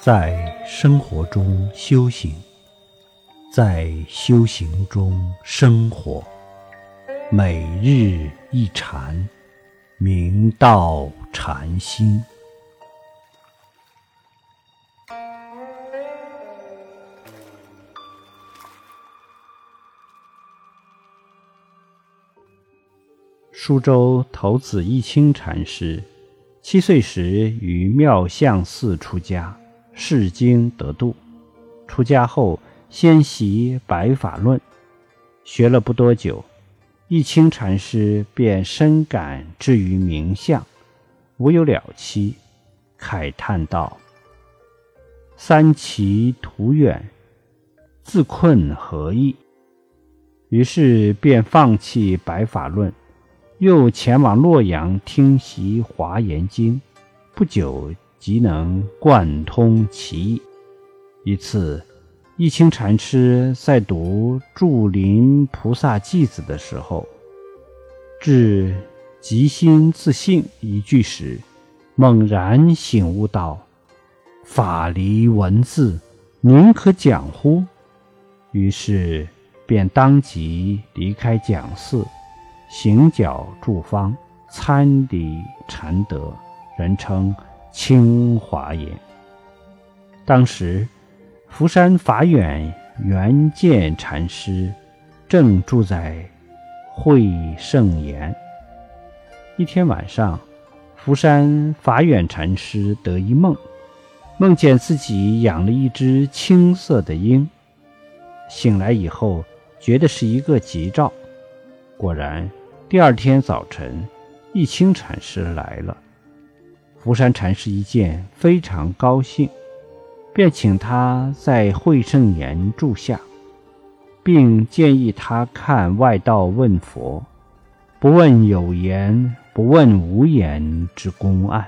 在生活中修行，在修行中生活，每日一禅，明道禅心。苏州头子一清禅师，七岁时于妙相寺出家，世经得度。出家后，先习白法论，学了不多久，一清禅师便深感至于名相，无有了期，慨叹道：“三奇途远，自困何益？”于是便放弃白法论。又前往洛阳听习《华严经》，不久即能贯通其意。一次，一清禅师在读《祝林菩萨偈子》的时候，至“极心自性”一句时，猛然醒悟道：“法离文字，宁可讲乎？”于是便当即离开讲寺。行脚住方，参礼禅德，人称清华也。当时，福山法远圆见禅师正住在会圣岩。一天晚上，福山法远禅师得一梦，梦见自己养了一只青色的鹰。醒来以后，觉得是一个吉兆。果然。第二天早晨，一清禅师来了。福山禅师一见，非常高兴，便请他在会圣岩住下，并建议他看外道问佛，不问有言，不问无言之公案。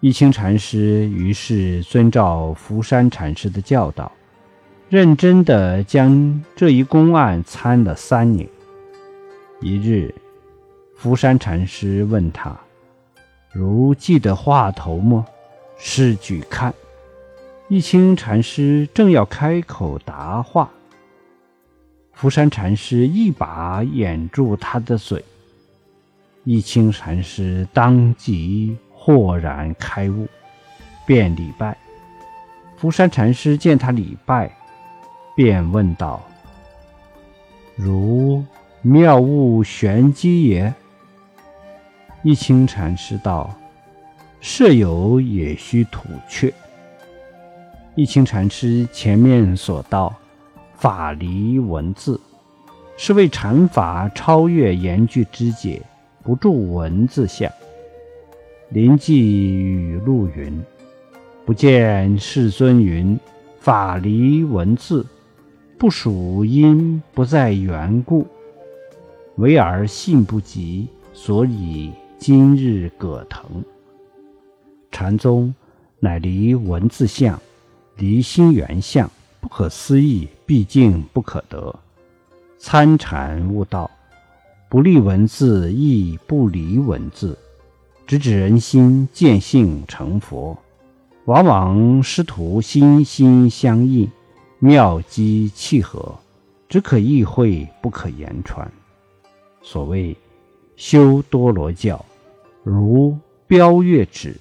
一清禅师于是遵照福山禅师的教导，认真地将这一公案参了三年。一日，福山禅师问他：“如记得话头么？”试举看。一清禅师正要开口答话，福山禅师一把掩住他的嘴。一清禅师当即豁然开悟，便礼拜。福山禅师见他礼拜，便问道：“如？”妙悟玄机也。一清禅师道：“舍友也须吐却。”一清禅师前面所道，法离文字，是为禅法超越言句之解，不著文字相。临济语录云：“不见世尊云，法离文字，不属因不在缘故。”唯而信不及，所以今日葛藤。禅宗乃离文字相，离心缘相，不可思议，毕竟不可得。参禅悟道，不立文字，亦不离文字，直指人心见性成佛。往往师徒心心相印，妙机契合，只可意会，不可言传。所谓修多罗教，如标月指，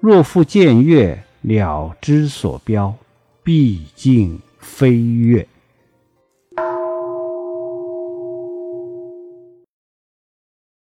若复见月了之所标，毕竟非月。